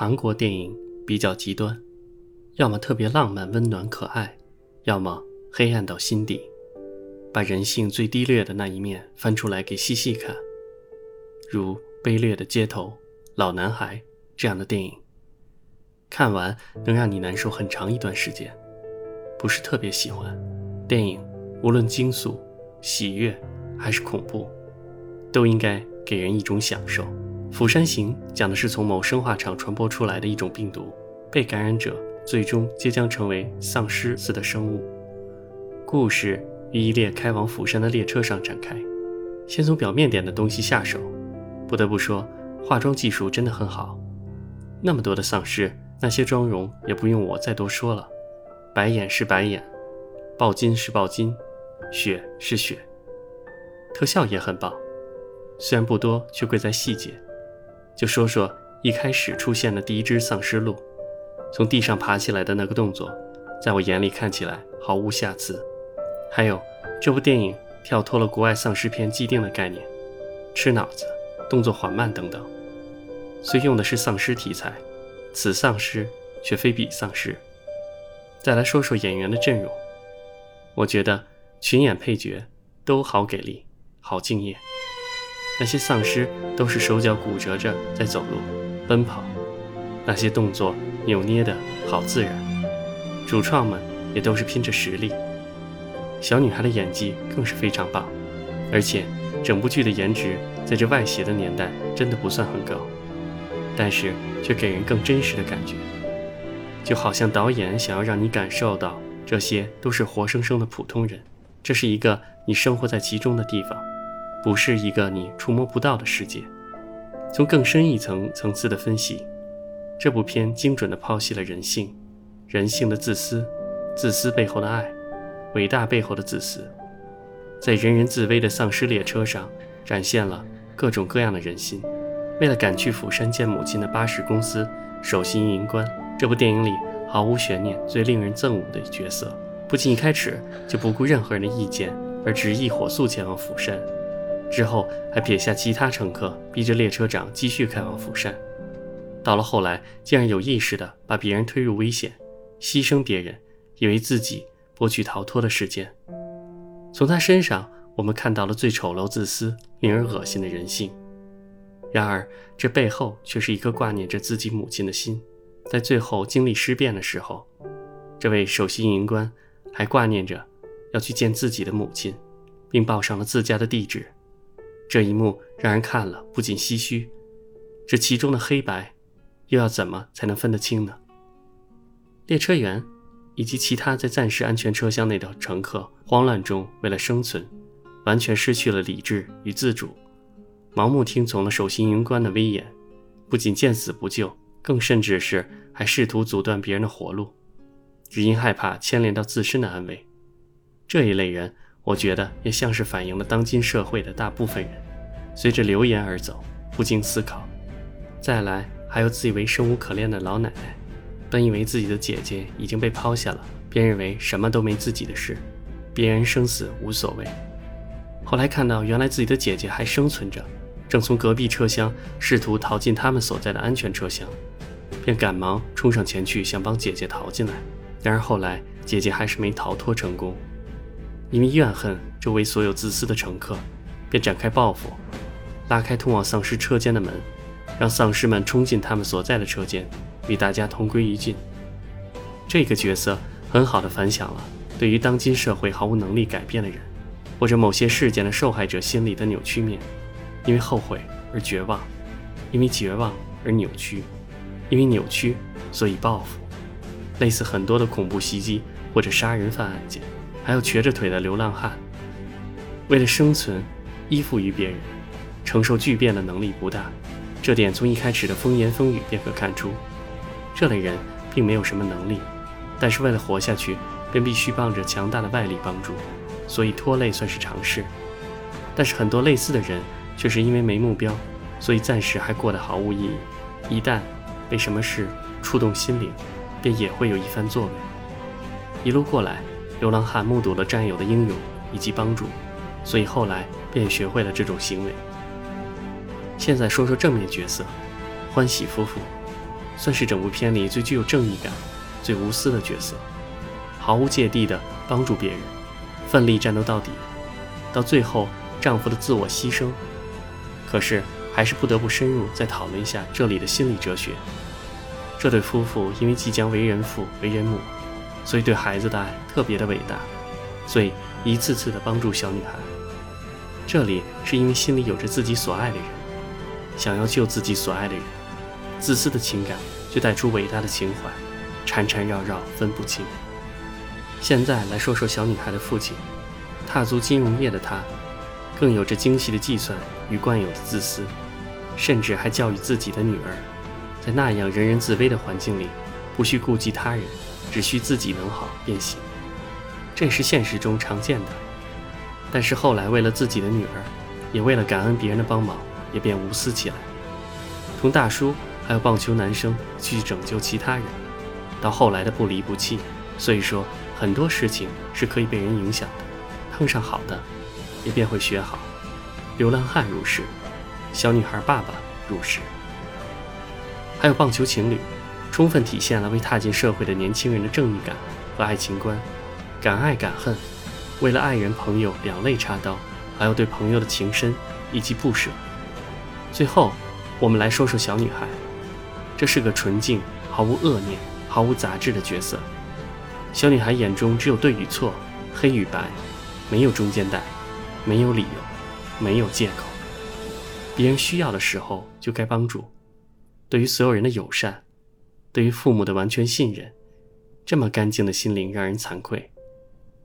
韩国电影比较极端，要么特别浪漫温暖可爱，要么黑暗到心底，把人性最低劣的那一面翻出来给细细看，如《卑劣的街头》《老男孩》这样的电影，看完能让你难受很长一段时间。不是特别喜欢电影，无论惊悚、喜悦还是恐怖，都应该给人一种享受。《釜山行》讲的是从某生化厂传播出来的一种病毒，被感染者最终皆将成为丧尸似的生物。故事于一列开往釜山的列车上展开。先从表面点的东西下手，不得不说，化妆技术真的很好。那么多的丧尸，那些妆容也不用我再多说了。白眼是白眼，爆金是爆金，血是血。特效也很棒，虽然不多，却贵在细节。就说说一开始出现的第一只丧尸鹿，从地上爬起来的那个动作，在我眼里看起来毫无瑕疵。还有这部电影跳脱了国外丧尸片既定的概念，吃脑子、动作缓慢等等。虽用的是丧尸题材，此丧尸却非彼丧尸。再来说说演员的阵容，我觉得群演配角都好给力，好敬业。那些丧尸都是手脚骨折着在走路、奔跑，那些动作扭捏的好自然。主创们也都是拼着实力。小女孩的演技更是非常棒，而且整部剧的颜值在这外邪的年代真的不算很高，但是却给人更真实的感觉，就好像导演想要让你感受到这些都是活生生的普通人，这是一个你生活在其中的地方。不是一个你触摸不到的世界。从更深一层层次的分析，这部片精准地剖析了人性，人性的自私，自私背后的爱，伟大背后的自私，在人人自危的丧尸列车上，展现了各种各样的人心。为了赶去釜山见母亲的巴士公司首席运营官，这部电影里毫无悬念、最令人憎恶的角色，不仅一开始就不顾任何人的意见而执意火速前往釜山。之后还撇下其他乘客，逼着列车长继续开往釜山。到了后来，竟然有意识地把别人推入危险，牺牲别人，以为自己博取逃脱的时间。从他身上，我们看到了最丑陋、自私、令人恶心的人性。然而，这背后却是一颗挂念着自己母亲的心。在最后经历尸变的时候，这位首席运营官还挂念着要去见自己的母亲，并报上了自家的地址。这一幕让人看了不禁唏嘘，这其中的黑白，又要怎么才能分得清呢？列车员以及其他在暂时安全车厢内的乘客，慌乱中为了生存，完全失去了理智与自主，盲目听从了守信营官的威严，不仅见死不救，更甚至是还试图阻断别人的活路，只因害怕牵连到自身的安危。这一类人。我觉得也像是反映了当今社会的大部分人，随着流言而走，不经思考。再来，还有自以为生无可恋的老奶奶，本以为自己的姐姐已经被抛下了，便认为什么都没自己的事，别人生死无所谓。后来看到原来自己的姐姐还生存着，正从隔壁车厢试图逃进他们所在的安全车厢，便赶忙冲上前去想帮姐姐逃进来。然而后来姐姐还是没逃脱成功。因为怨恨周围所有自私的乘客，便展开报复，拉开通往丧尸车间的门，让丧尸们冲进他们所在的车间，与大家同归于尽。这个角色很好的反响了对于当今社会毫无能力改变的人，或者某些事件的受害者心理的扭曲面，因为后悔而绝望，因为绝望而扭曲，因为扭曲所以报复，类似很多的恐怖袭击或者杀人犯案件。还有瘸着腿的流浪汉，为了生存，依附于别人，承受巨变的能力不大。这点从一开始的风言风语便可看出。这类人并没有什么能力，但是为了活下去，便必须傍着强大的外力帮助，所以拖累算是常事。但是很多类似的人，却是因为没目标，所以暂时还过得毫无意义。一旦被什么事触动心灵，便也会有一番作为。一路过来。流浪汉目睹了战友的英勇以及帮助，所以后来便学会了这种行为。现在说说正面角色，欢喜夫妇。算是整部片里最具有正义感、最无私的角色，毫无芥蒂地帮助别人，奋力战斗到底，到最后丈夫的自我牺牲。可是还是不得不深入再讨论一下这里的心理哲学。这对夫妇因为即将为人父、为人母，所以对孩子的爱特别的伟大，所以一次次的帮助小女孩。这里是因为心里有着自己所爱的人，想要救自己所爱的人，自私的情感就带出伟大的情怀，缠缠绕绕分不清。现在来说说小女孩的父亲，踏足金融业的他，更有着精细的计算与惯有的自私，甚至还教育自己的女儿。在那样人人自危的环境里，不需顾及他人，只需自己能好便行，这也是现实中常见的。但是后来为了自己的女儿，也为了感恩别人的帮忙，也便无私起来。从大叔还有棒球男生去拯救其他人，到后来的不离不弃。所以说很多事情是可以被人影响的，碰上好的，也便会学好。流浪汉如是，小女孩爸爸如是。还有棒球情侣，充分体现了未踏进社会的年轻人的正义感和爱情观，敢爱敢恨，为了爱人朋友两肋插刀，还有对朋友的情深以及不舍。最后，我们来说说小女孩，这是个纯净、毫无恶念、毫无杂质的角色。小女孩眼中只有对与错、黑与白，没有中间带，没有理由，没有借口。别人需要的时候就该帮助。对于所有人的友善，对于父母的完全信任，这么干净的心灵让人惭愧。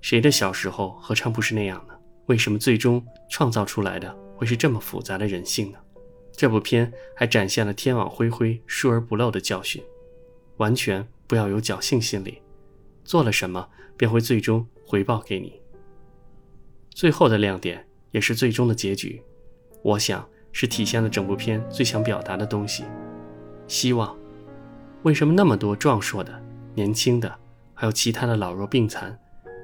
谁的小时候何尝不是那样呢？为什么最终创造出来的会是这么复杂的人性呢？这部片还展现了天网恢恢，疏而不漏的教训，完全不要有侥幸心理，做了什么便会最终回报给你。最后的亮点也是最终的结局，我想是体现了整部片最想表达的东西。希望，为什么那么多壮硕的、年轻的，还有其他的老弱病残，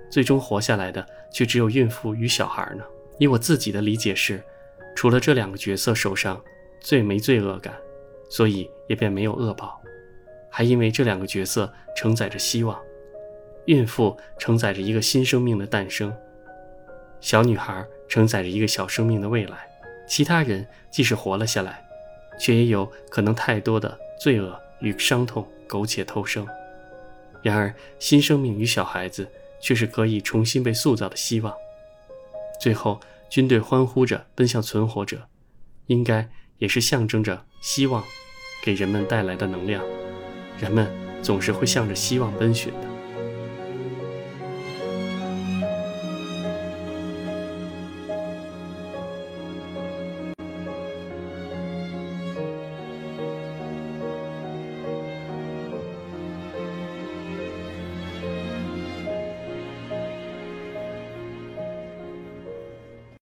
最终活下来的却只有孕妇与小孩呢？以我自己的理解是，除了这两个角色受伤最没罪恶感，所以也便没有恶报，还因为这两个角色承载着希望。孕妇承载着一个新生命的诞生，小女孩承载着一个小生命的未来，其他人即使活了下来。却也有可能太多的罪恶与伤痛苟且偷生，然而新生命与小孩子却是可以重新被塑造的希望。最后，军队欢呼着奔向存活者，应该也是象征着希望给人们带来的能量。人们总是会向着希望奔寻的。